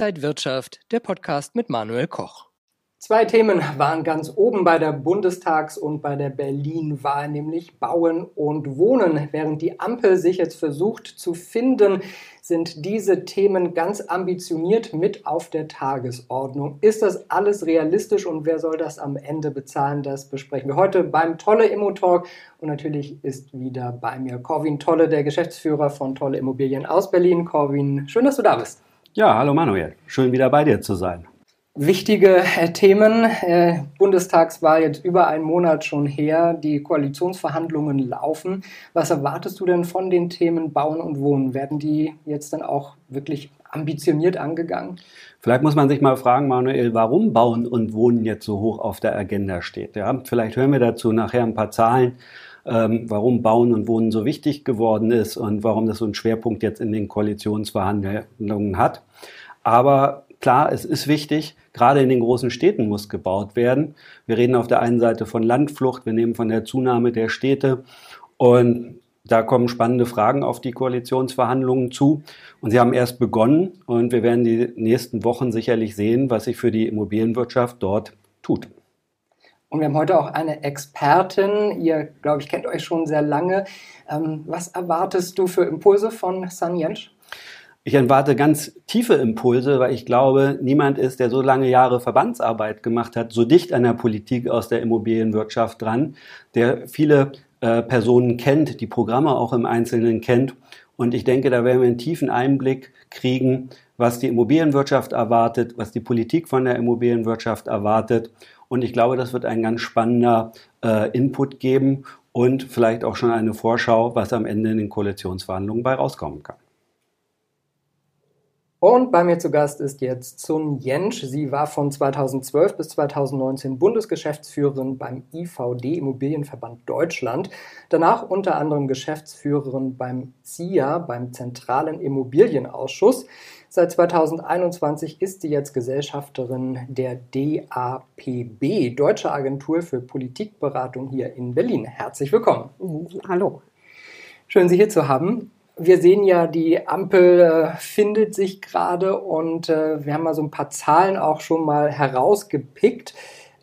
Inside Wirtschaft, der Podcast mit Manuel Koch. Zwei Themen waren ganz oben bei der Bundestags- und bei der Berlin-Wahl, nämlich Bauen und Wohnen. Während die Ampel sich jetzt versucht zu finden, sind diese Themen ganz ambitioniert mit auf der Tagesordnung. Ist das alles realistisch und wer soll das am Ende bezahlen? Das besprechen wir heute beim Tolle Immo Talk. Und natürlich ist wieder bei mir Corwin Tolle, der Geschäftsführer von Tolle Immobilien aus Berlin. Corwin, schön, dass du da bist. Ja, hallo Manuel. Schön wieder bei dir zu sein wichtige äh, Themen. Äh, Bundestagswahl jetzt über einen Monat schon her. Die Koalitionsverhandlungen laufen. Was erwartest du denn von den Themen Bauen und Wohnen? Werden die jetzt dann auch wirklich ambitioniert angegangen? Vielleicht muss man sich mal fragen, Manuel, warum Bauen und Wohnen jetzt so hoch auf der Agenda steht. Ja, vielleicht hören wir dazu nachher ein paar Zahlen. Ähm, warum Bauen und Wohnen so wichtig geworden ist und warum das so einen Schwerpunkt jetzt in den Koalitionsverhandlungen hat. Aber Klar, es ist wichtig, gerade in den großen Städten muss gebaut werden. Wir reden auf der einen Seite von Landflucht, wir nehmen von der Zunahme der Städte und da kommen spannende Fragen auf die Koalitionsverhandlungen zu. Und sie haben erst begonnen und wir werden die nächsten Wochen sicherlich sehen, was sich für die Immobilienwirtschaft dort tut. Und wir haben heute auch eine Expertin. Ihr, glaube ich, kennt euch schon sehr lange. Ähm, was erwartest du für Impulse von San Jensch? Ich erwarte ganz tiefe Impulse, weil ich glaube, niemand ist, der so lange Jahre Verbandsarbeit gemacht hat, so dicht an der Politik aus der Immobilienwirtschaft dran, der viele äh, Personen kennt, die Programme auch im Einzelnen kennt. Und ich denke, da werden wir einen tiefen Einblick kriegen, was die Immobilienwirtschaft erwartet, was die Politik von der Immobilienwirtschaft erwartet. Und ich glaube, das wird ein ganz spannender äh, Input geben und vielleicht auch schon eine Vorschau, was am Ende in den Koalitionsverhandlungen bei rauskommen kann. Und bei mir zu Gast ist jetzt Sun Jensch. Sie war von 2012 bis 2019 Bundesgeschäftsführerin beim IVD Immobilienverband Deutschland. Danach unter anderem Geschäftsführerin beim CIA, beim Zentralen Immobilienausschuss. Seit 2021 ist sie jetzt Gesellschafterin der DAPB, Deutsche Agentur für Politikberatung hier in Berlin. Herzlich willkommen. Hallo. Schön, Sie hier zu haben wir sehen ja, die Ampel äh, findet sich gerade und äh, wir haben mal so ein paar Zahlen auch schon mal herausgepickt.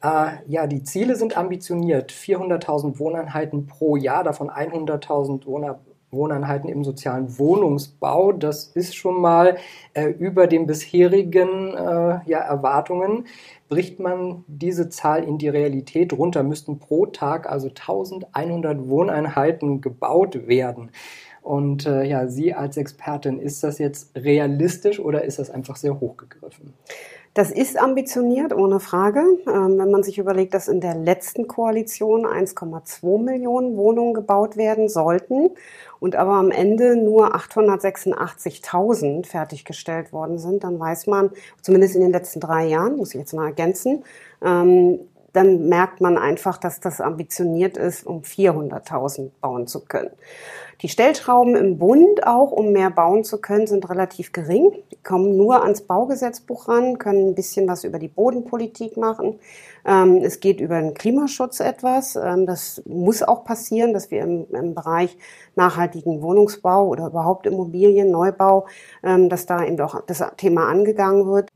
Äh, ja, die Ziele sind ambitioniert. 400.000 Wohneinheiten pro Jahr, davon 100.000 Wohner Wohneinheiten im sozialen Wohnungsbau. Das ist schon mal äh, über den bisherigen äh, ja, Erwartungen. Bricht man diese Zahl in die Realität runter, müssten pro Tag also 1100 Wohneinheiten gebaut werden. Und äh, ja, Sie als Expertin, ist das jetzt realistisch oder ist das einfach sehr hochgegriffen? Das ist ambitioniert, ohne Frage. Ähm, wenn man sich überlegt, dass in der letzten Koalition 1,2 Millionen Wohnungen gebaut werden sollten und aber am Ende nur 886.000 fertiggestellt worden sind, dann weiß man, zumindest in den letzten drei Jahren, muss ich jetzt mal ergänzen, ähm, dann merkt man einfach, dass das ambitioniert ist, um 400.000 bauen zu können. Die Stellschrauben im Bund auch, um mehr bauen zu können, sind relativ gering. Die kommen nur ans Baugesetzbuch ran, können ein bisschen was über die Bodenpolitik machen. Ähm, es geht über den Klimaschutz etwas. Ähm, das muss auch passieren, dass wir im, Bereich nachhaltigen Wohnungsbau oder überhaupt Immobilien, Neubau, ähm, dass da eben auch das Thema angegangen wird.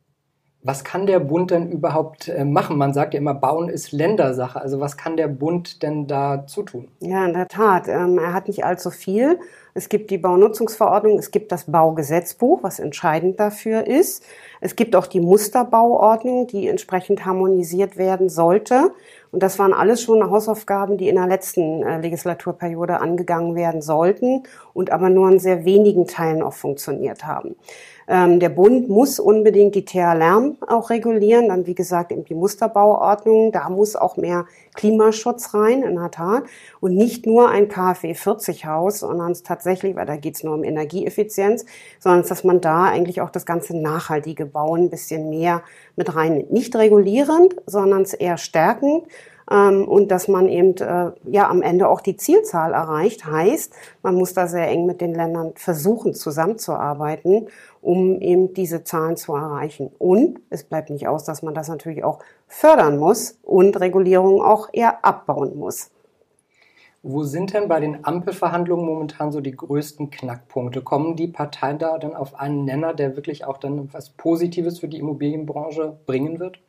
Was kann der Bund denn überhaupt äh, machen? Man sagt ja immer, Bauen ist Ländersache. Also was kann der Bund denn da zutun? Ja, in der Tat. Ähm, er hat nicht allzu viel. Es gibt die Baunutzungsverordnung, es gibt das Baugesetzbuch, was entscheidend dafür ist. Es gibt auch die Musterbauordnung, die entsprechend harmonisiert werden sollte. Und das waren alles schon Hausaufgaben, die in der letzten äh, Legislaturperiode angegangen werden sollten und aber nur in sehr wenigen Teilen auch funktioniert haben. Ähm, der Bund muss unbedingt die TH-Lärm auch regulieren. Dann, wie gesagt, eben die Musterbauordnung. Da muss auch mehr Klimaschutz rein, in der Tat. Und nicht nur ein KfW 40 Haus, sondern es tatsächlich, weil da geht es nur um Energieeffizienz, sondern dass man da eigentlich auch das ganze nachhaltige Bauen ein bisschen mehr mit rein, nicht regulierend, sondern es eher stärkend ähm, und dass man eben äh, ja am Ende auch die Zielzahl erreicht. Heißt, man muss da sehr eng mit den Ländern versuchen zusammenzuarbeiten, um eben diese Zahlen zu erreichen. Und es bleibt nicht aus, dass man das natürlich auch fördern muss und Regulierungen auch eher abbauen muss. Wo sind denn bei den Ampelverhandlungen momentan so die größten Knackpunkte? Kommen die Parteien da dann auf einen Nenner, der wirklich auch dann etwas Positives für die Immobilienbranche bringen wird?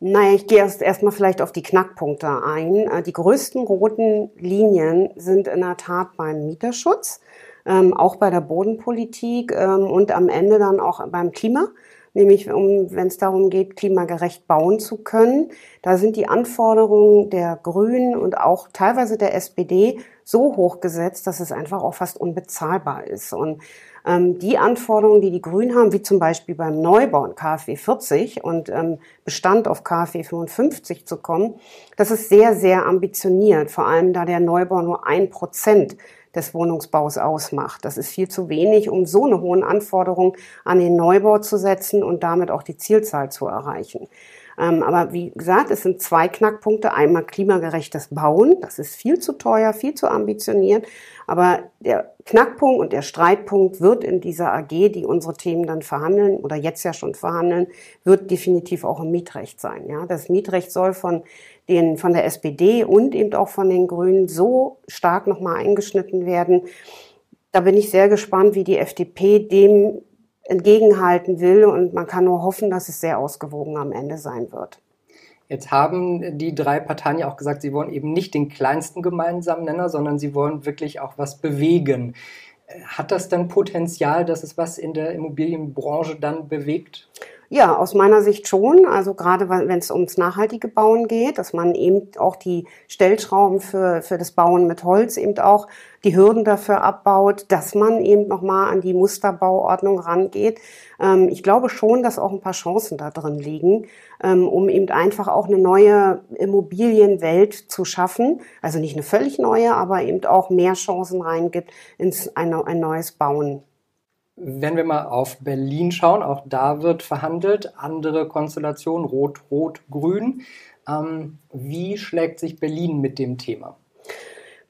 Naja, ich gehe erst erstmal vielleicht auf die Knackpunkte ein. Äh, die größten roten Linien sind in der Tat beim Mieterschutz, ähm, auch bei der Bodenpolitik ähm, und am Ende dann auch beim Klima nämlich um, wenn es darum geht, klimagerecht bauen zu können. Da sind die Anforderungen der Grünen und auch teilweise der SPD so hoch gesetzt, dass es einfach auch fast unbezahlbar ist. Und ähm, die Anforderungen, die die Grünen haben, wie zum Beispiel beim Neubau in KfW 40 und ähm, Bestand auf KfW 55 zu kommen, das ist sehr, sehr ambitioniert, vor allem da der Neubau nur ein Prozent des Wohnungsbaus ausmacht. Das ist viel zu wenig, um so eine hohen Anforderungen an den Neubau zu setzen und damit auch die Zielzahl zu erreichen. Ähm, aber wie gesagt, es sind zwei Knackpunkte. Einmal klimagerechtes Bauen. Das ist viel zu teuer, viel zu ambitioniert. Aber der Knackpunkt und der Streitpunkt wird in dieser AG, die unsere Themen dann verhandeln oder jetzt ja schon verhandeln, wird definitiv auch im Mietrecht sein. Ja, das Mietrecht soll von den, von der SPD und eben auch von den Grünen so stark nochmal eingeschnitten werden. Da bin ich sehr gespannt, wie die FDP dem entgegenhalten will und man kann nur hoffen, dass es sehr ausgewogen am Ende sein wird. Jetzt haben die drei Parteien ja auch gesagt, sie wollen eben nicht den kleinsten gemeinsamen Nenner, sondern sie wollen wirklich auch was bewegen. Hat das dann Potenzial, dass es was in der Immobilienbranche dann bewegt? Ja, aus meiner Sicht schon. Also gerade wenn es ums nachhaltige Bauen geht, dass man eben auch die Stellschrauben für, für das Bauen mit Holz eben auch die Hürden dafür abbaut, dass man eben nochmal an die Musterbauordnung rangeht. Ähm, ich glaube schon, dass auch ein paar Chancen da drin liegen, ähm, um eben einfach auch eine neue Immobilienwelt zu schaffen. Also nicht eine völlig neue, aber eben auch mehr Chancen reingibt ins ein, ein neues Bauen. Wenn wir mal auf Berlin schauen, auch da wird verhandelt, andere Konstellation, Rot, Rot, Grün. Ähm, wie schlägt sich Berlin mit dem Thema?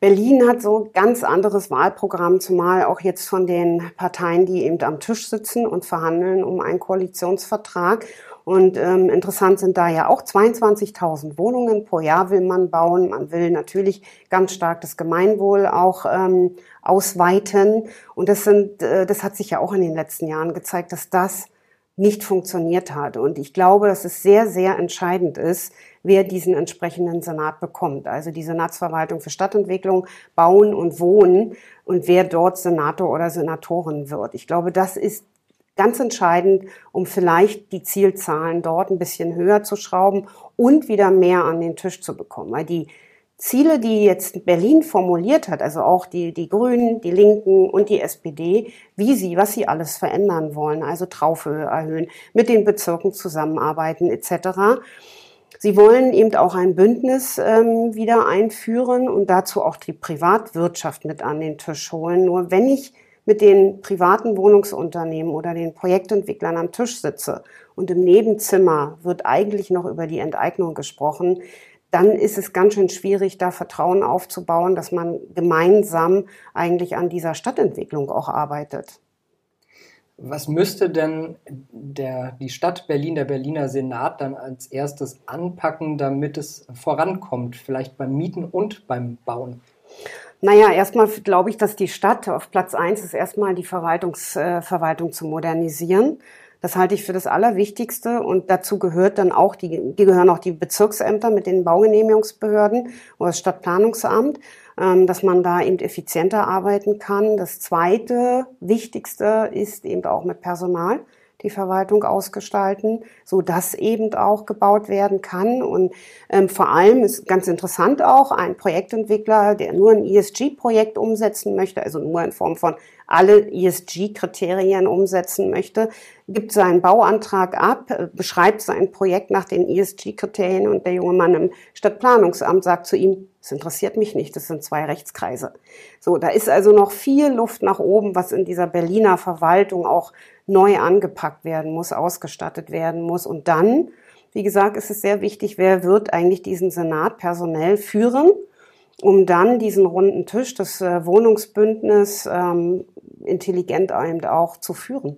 Berlin hat so ganz anderes Wahlprogramm, zumal auch jetzt von den Parteien, die eben am Tisch sitzen und verhandeln um einen Koalitionsvertrag. Und ähm, interessant sind da ja auch 22.000 Wohnungen pro Jahr will man bauen. Man will natürlich ganz stark das Gemeinwohl auch ähm, ausweiten. Und das sind, äh, das hat sich ja auch in den letzten Jahren gezeigt, dass das nicht funktioniert hat. Und ich glaube, dass es sehr, sehr entscheidend ist, wer diesen entsprechenden Senat bekommt. Also die Senatsverwaltung für Stadtentwicklung, Bauen und Wohnen und wer dort Senator oder Senatorin wird. Ich glaube, das ist ganz entscheidend, um vielleicht die Zielzahlen dort ein bisschen höher zu schrauben und wieder mehr an den Tisch zu bekommen. Weil die Ziele, die jetzt Berlin formuliert hat, also auch die, die Grünen, die Linken und die SPD, wie sie, was sie alles verändern wollen, also Traufhöhe erhöhen, mit den Bezirken zusammenarbeiten etc. Sie wollen eben auch ein Bündnis ähm, wieder einführen und dazu auch die Privatwirtschaft mit an den Tisch holen. Nur wenn ich mit den privaten Wohnungsunternehmen oder den Projektentwicklern am Tisch sitze und im Nebenzimmer wird eigentlich noch über die Enteignung gesprochen, dann ist es ganz schön schwierig, da Vertrauen aufzubauen, dass man gemeinsam eigentlich an dieser Stadtentwicklung auch arbeitet. Was müsste denn der, die Stadt Berlin, der Berliner Senat dann als erstes anpacken, damit es vorankommt, vielleicht beim Mieten und beim Bauen? Naja, erstmal glaube ich, dass die Stadt auf Platz eins ist, erstmal die Verwaltungs, äh, Verwaltung zu modernisieren. Das halte ich für das Allerwichtigste und dazu gehört dann auch die, die gehören auch die Bezirksämter mit den Baugenehmigungsbehörden oder das Stadtplanungsamt, ähm, dass man da eben effizienter arbeiten kann. Das zweite Wichtigste ist eben auch mit Personal die Verwaltung ausgestalten, so dass eben auch gebaut werden kann. Und ähm, vor allem ist ganz interessant auch ein Projektentwickler, der nur ein ESG-Projekt umsetzen möchte, also nur in Form von alle ESG-Kriterien umsetzen möchte, gibt seinen Bauantrag ab, äh, beschreibt sein Projekt nach den ESG-Kriterien und der junge Mann im Stadtplanungsamt sagt zu ihm, es interessiert mich nicht, das sind zwei Rechtskreise. So, da ist also noch viel Luft nach oben, was in dieser Berliner Verwaltung auch neu angepackt werden muss, ausgestattet werden muss. Und dann, wie gesagt, ist es sehr wichtig, wer wird eigentlich diesen Senat personell führen, um dann diesen runden Tisch, das äh, Wohnungsbündnis ähm, intelligent eben auch zu führen.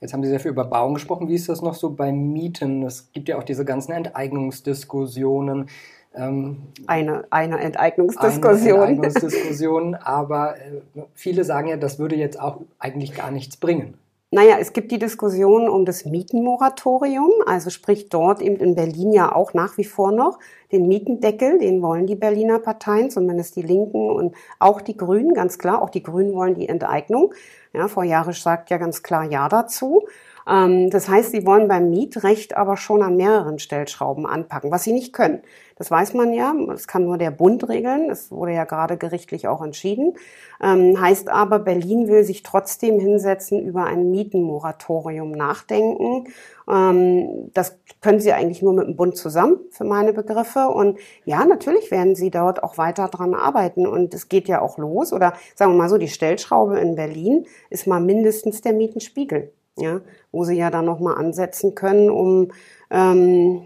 Jetzt haben Sie sehr viel über Bauen gesprochen. Wie ist das noch so bei Mieten? Es gibt ja auch diese ganzen Enteignungsdiskussionen. Ähm, eine, eine Enteignungsdiskussion. Eine Enteignungsdiskussion, aber äh, viele sagen ja, das würde jetzt auch eigentlich gar nichts bringen. Naja, es gibt die Diskussion um das Mietenmoratorium, also sprich dort eben in Berlin ja auch nach wie vor noch den Mietendeckel, den wollen die Berliner Parteien, zumindest die Linken und auch die Grünen, ganz klar, auch die Grünen wollen die Enteignung. Ja, Frau Jarisch sagt ja ganz klar Ja dazu. Ähm, das heißt, sie wollen beim Mietrecht aber schon an mehreren Stellschrauben anpacken, was sie nicht können. Das weiß man ja, das kann nur der Bund regeln, das wurde ja gerade gerichtlich auch entschieden. Ähm, heißt aber, Berlin will sich trotzdem hinsetzen, über ein Mietenmoratorium nachdenken. Ähm, das können sie eigentlich nur mit dem Bund zusammen, für meine Begriffe. Und ja, natürlich werden sie dort auch weiter dran arbeiten. Und es geht ja auch los. Oder sagen wir mal so, die Stellschraube in Berlin ist mal mindestens der Mietenspiegel ja, wo sie ja dann nochmal ansetzen können, um ähm,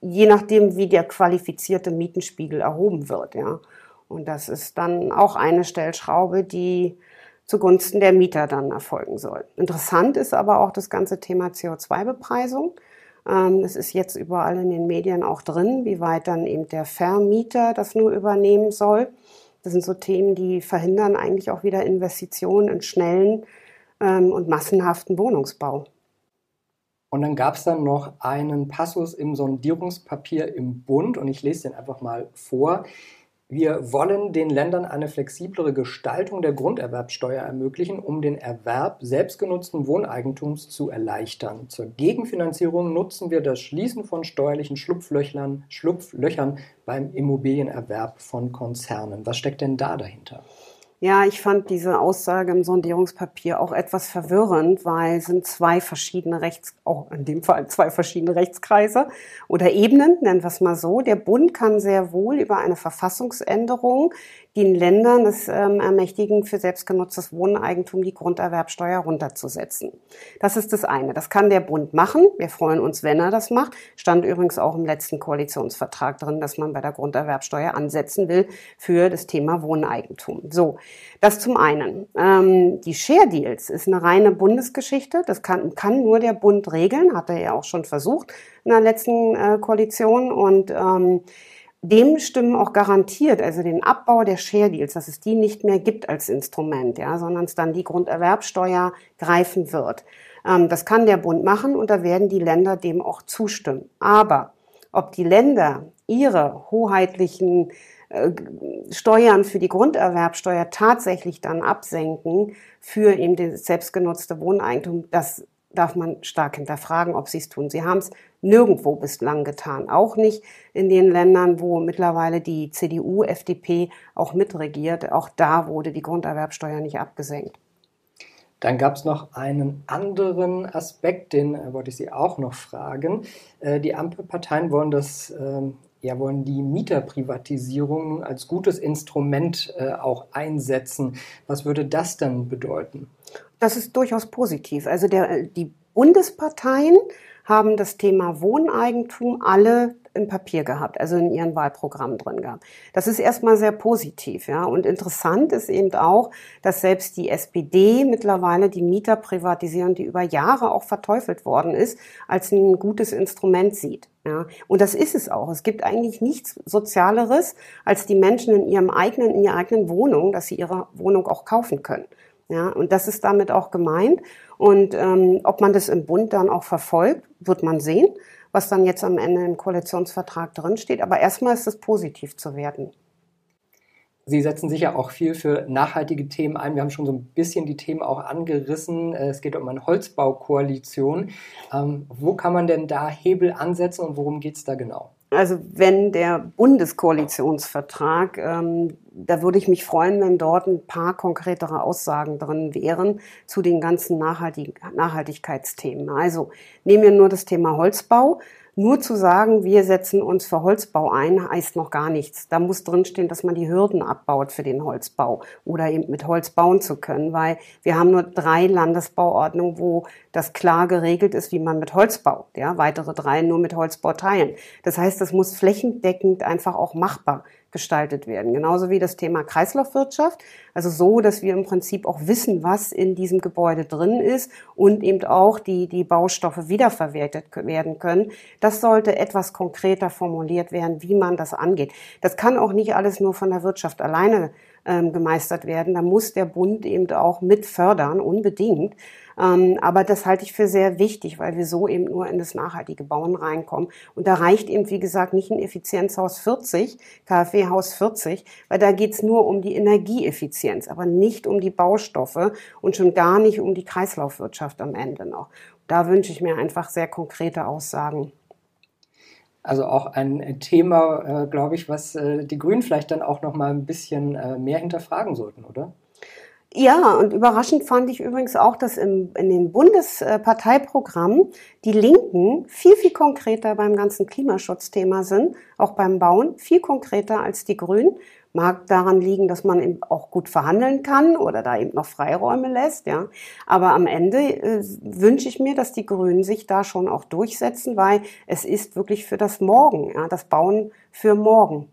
je nachdem, wie der qualifizierte Mietenspiegel erhoben wird, ja. Und das ist dann auch eine Stellschraube, die zugunsten der Mieter dann erfolgen soll. Interessant ist aber auch das ganze Thema CO2-Bepreisung. Ähm, es ist jetzt überall in den Medien auch drin, wie weit dann eben der Vermieter das nur übernehmen soll. Das sind so Themen, die verhindern eigentlich auch wieder Investitionen in schnellen ähm, und massenhaften Wohnungsbau. Und dann gab es dann noch einen Passus im Sondierungspapier im Bund und ich lese den einfach mal vor. Wir wollen den Ländern eine flexiblere Gestaltung der Grunderwerbsteuer ermöglichen, um den Erwerb selbstgenutzten Wohneigentums zu erleichtern. Zur Gegenfinanzierung nutzen wir das Schließen von steuerlichen Schlupflöchern, Schlupflöchern beim Immobilienerwerb von Konzernen. Was steckt denn da dahinter? Ja, ich fand diese Aussage im Sondierungspapier auch etwas verwirrend, weil es sind zwei verschiedene Rechts, auch in dem Fall zwei verschiedene Rechtskreise oder Ebenen, nennen wir es mal so. Der Bund kann sehr wohl über eine Verfassungsänderung den Ländern es ähm, ermächtigen, für selbstgenutztes Wohneigentum die Grunderwerbsteuer runterzusetzen. Das ist das eine. Das kann der Bund machen. Wir freuen uns, wenn er das macht. Stand übrigens auch im letzten Koalitionsvertrag drin, dass man bei der Grunderwerbsteuer ansetzen will für das Thema Wohneigentum. So, das zum einen. Ähm, die Share Deals ist eine reine Bundesgeschichte. Das kann, kann nur der Bund regeln, hat er ja auch schon versucht in der letzten äh, Koalition und ähm, dem stimmen auch garantiert, also den Abbau der Share Deals, dass es die nicht mehr gibt als Instrument, ja, sondern es dann die Grunderwerbsteuer greifen wird. Ähm, das kann der Bund machen und da werden die Länder dem auch zustimmen. Aber ob die Länder ihre hoheitlichen Steuern für die Grunderwerbsteuer tatsächlich dann absenken für eben das selbstgenutzte Wohneigentum, das darf man stark hinterfragen, ob sie es tun. Sie haben es nirgendwo bislang getan. Auch nicht in den Ländern, wo mittlerweile die CDU, FDP auch mitregiert. Auch da wurde die Grunderwerbsteuer nicht abgesenkt. Dann gab es noch einen anderen Aspekt, den äh, wollte ich Sie auch noch fragen. Äh, die Ampelparteien wollen das ähm, ja, wollen die Mieterprivatisierung als gutes Instrument äh, auch einsetzen. Was würde das dann bedeuten? Das ist durchaus positiv. Also der, die Bundesparteien haben das Thema Wohneigentum alle im Papier gehabt, also in ihren Wahlprogrammen drin gehabt. Das ist erstmal sehr positiv, ja. Und interessant ist eben auch, dass selbst die SPD mittlerweile die Mieterprivatisierung, die über Jahre auch verteufelt worden ist, als ein gutes Instrument sieht. Ja, und das ist es auch. Es gibt eigentlich nichts Sozialeres, als die Menschen in ihrem eigenen, in ihrer eigenen Wohnung, dass sie ihre Wohnung auch kaufen können. Ja, und das ist damit auch gemeint. Und ähm, ob man das im Bund dann auch verfolgt, wird man sehen, was dann jetzt am Ende im Koalitionsvertrag drinsteht. Aber erstmal ist es positiv zu werden. Sie setzen sich ja auch viel für nachhaltige Themen ein. Wir haben schon so ein bisschen die Themen auch angerissen. Es geht um eine Holzbaukoalition. Ähm, wo kann man denn da Hebel ansetzen und worum geht es da genau? Also wenn der Bundeskoalitionsvertrag, ähm, da würde ich mich freuen, wenn dort ein paar konkretere Aussagen drin wären zu den ganzen Nachhaltig Nachhaltigkeitsthemen. Also nehmen wir nur das Thema Holzbau. Nur zu sagen, wir setzen uns für Holzbau ein, heißt noch gar nichts. Da muss drinstehen, dass man die Hürden abbaut für den Holzbau oder eben mit Holz bauen zu können, weil wir haben nur drei Landesbauordnungen, wo das klar geregelt ist, wie man mit Holz baut. Ja, weitere drei nur mit Holzbau teilen. Das heißt, das muss flächendeckend einfach auch machbar gestaltet werden. Genauso wie das Thema Kreislaufwirtschaft. Also so, dass wir im Prinzip auch wissen, was in diesem Gebäude drin ist und eben auch die, die Baustoffe wiederverwertet werden können. Das sollte etwas konkreter formuliert werden, wie man das angeht. Das kann auch nicht alles nur von der Wirtschaft alleine ähm, gemeistert werden. Da muss der Bund eben auch mit fördern, unbedingt. Ähm, aber das halte ich für sehr wichtig, weil wir so eben nur in das nachhaltige Bauen reinkommen. Und da reicht eben, wie gesagt, nicht ein Effizienzhaus 40, KfW-Haus 40, weil da geht's nur um die Energieeffizienz, aber nicht um die Baustoffe und schon gar nicht um die Kreislaufwirtschaft am Ende noch. Da wünsche ich mir einfach sehr konkrete Aussagen. Also auch ein Thema, äh, glaube ich, was äh, die Grünen vielleicht dann auch noch mal ein bisschen äh, mehr hinterfragen sollten, oder? Ja, und überraschend fand ich übrigens auch, dass im, in den Bundesparteiprogrammen die Linken viel, viel konkreter beim ganzen Klimaschutzthema sind, auch beim Bauen, viel konkreter als die Grünen. Mag daran liegen, dass man eben auch gut verhandeln kann oder da eben noch Freiräume lässt, ja. Aber am Ende äh, wünsche ich mir, dass die Grünen sich da schon auch durchsetzen, weil es ist wirklich für das Morgen, ja, das Bauen für morgen.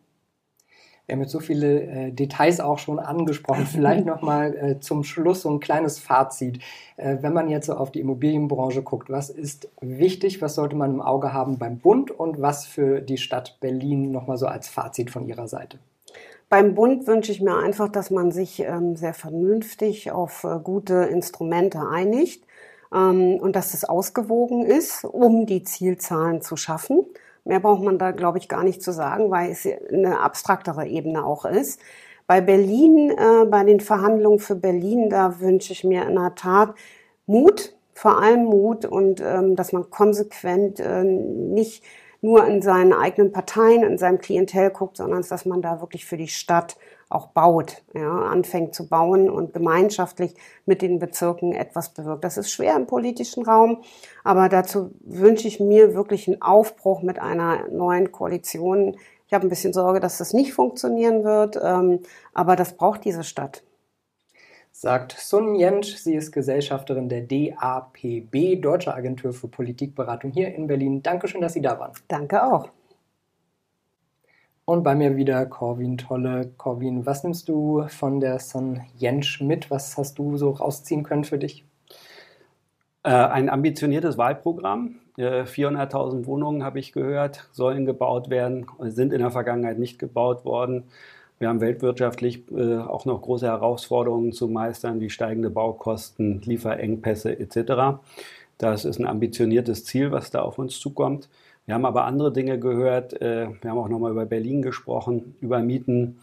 Wir haben jetzt so viele äh, Details auch schon angesprochen. Vielleicht nochmal äh, zum Schluss so ein kleines Fazit. Äh, wenn man jetzt so auf die Immobilienbranche guckt, was ist wichtig, was sollte man im Auge haben beim Bund und was für die Stadt Berlin nochmal so als Fazit von Ihrer Seite? Beim Bund wünsche ich mir einfach, dass man sich ähm, sehr vernünftig auf äh, gute Instrumente einigt ähm, und dass es ausgewogen ist, um die Zielzahlen zu schaffen. Mehr braucht man da, glaube ich, gar nicht zu sagen, weil es eine abstraktere Ebene auch ist. Bei Berlin, äh, bei den Verhandlungen für Berlin, da wünsche ich mir in der Tat Mut, vor allem Mut und ähm, dass man konsequent äh, nicht nur in seinen eigenen Parteien, in seinem Klientel guckt, sondern dass man da wirklich für die Stadt auch baut, ja, anfängt zu bauen und gemeinschaftlich mit den Bezirken etwas bewirkt. Das ist schwer im politischen Raum, aber dazu wünsche ich mir wirklich einen Aufbruch mit einer neuen Koalition. Ich habe ein bisschen Sorge, dass das nicht funktionieren wird, ähm, aber das braucht diese Stadt. Sagt Sun Jentsch, sie ist Gesellschafterin der DAPB, Deutsche Agentur für Politikberatung hier in Berlin. Dankeschön, dass Sie da waren. Danke auch. Und bei mir wieder Corwin Tolle. Corwin, was nimmst du von der Son Jentsch mit? Was hast du so rausziehen können für dich? Äh, ein ambitioniertes Wahlprogramm. 400.000 äh, Wohnungen, habe ich gehört, sollen gebaut werden, sind in der Vergangenheit nicht gebaut worden. Wir haben weltwirtschaftlich äh, auch noch große Herausforderungen zu meistern, wie steigende Baukosten, Lieferengpässe etc. Das ist ein ambitioniertes Ziel, was da auf uns zukommt. Wir haben aber andere Dinge gehört. Äh, wir haben auch nochmal über Berlin gesprochen, über Mieten,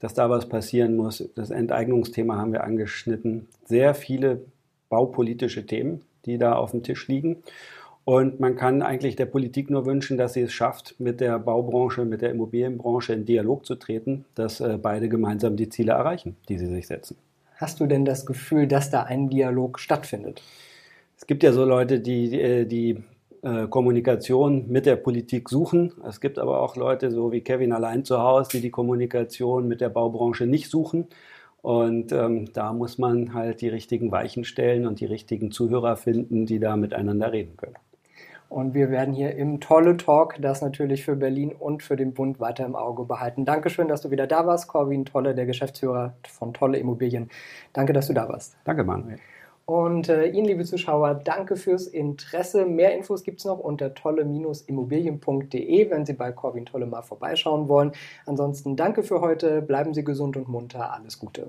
dass da was passieren muss. Das Enteignungsthema haben wir angeschnitten. Sehr viele baupolitische Themen, die da auf dem Tisch liegen. Und man kann eigentlich der Politik nur wünschen, dass sie es schafft, mit der Baubranche, mit der Immobilienbranche in Dialog zu treten, dass äh, beide gemeinsam die Ziele erreichen, die sie sich setzen. Hast du denn das Gefühl, dass da ein Dialog stattfindet? Es gibt ja so Leute, die, äh, die äh, Kommunikation mit der Politik suchen. Es gibt aber auch Leute, so wie Kevin allein zu Hause, die die Kommunikation mit der Baubranche nicht suchen. Und ähm, da muss man halt die richtigen Weichen stellen und die richtigen Zuhörer finden, die da miteinander reden können. Und wir werden hier im Tolle Talk das natürlich für Berlin und für den Bund weiter im Auge behalten. Dankeschön, dass du wieder da warst, Corwin Tolle, der Geschäftsführer von Tolle Immobilien. Danke, dass du da warst. Danke, Manuel. Und äh, Ihnen, liebe Zuschauer, danke fürs Interesse. Mehr Infos gibt es noch unter tolle-immobilien.de, wenn Sie bei Corwin Tolle mal vorbeischauen wollen. Ansonsten danke für heute, bleiben Sie gesund und munter, alles Gute.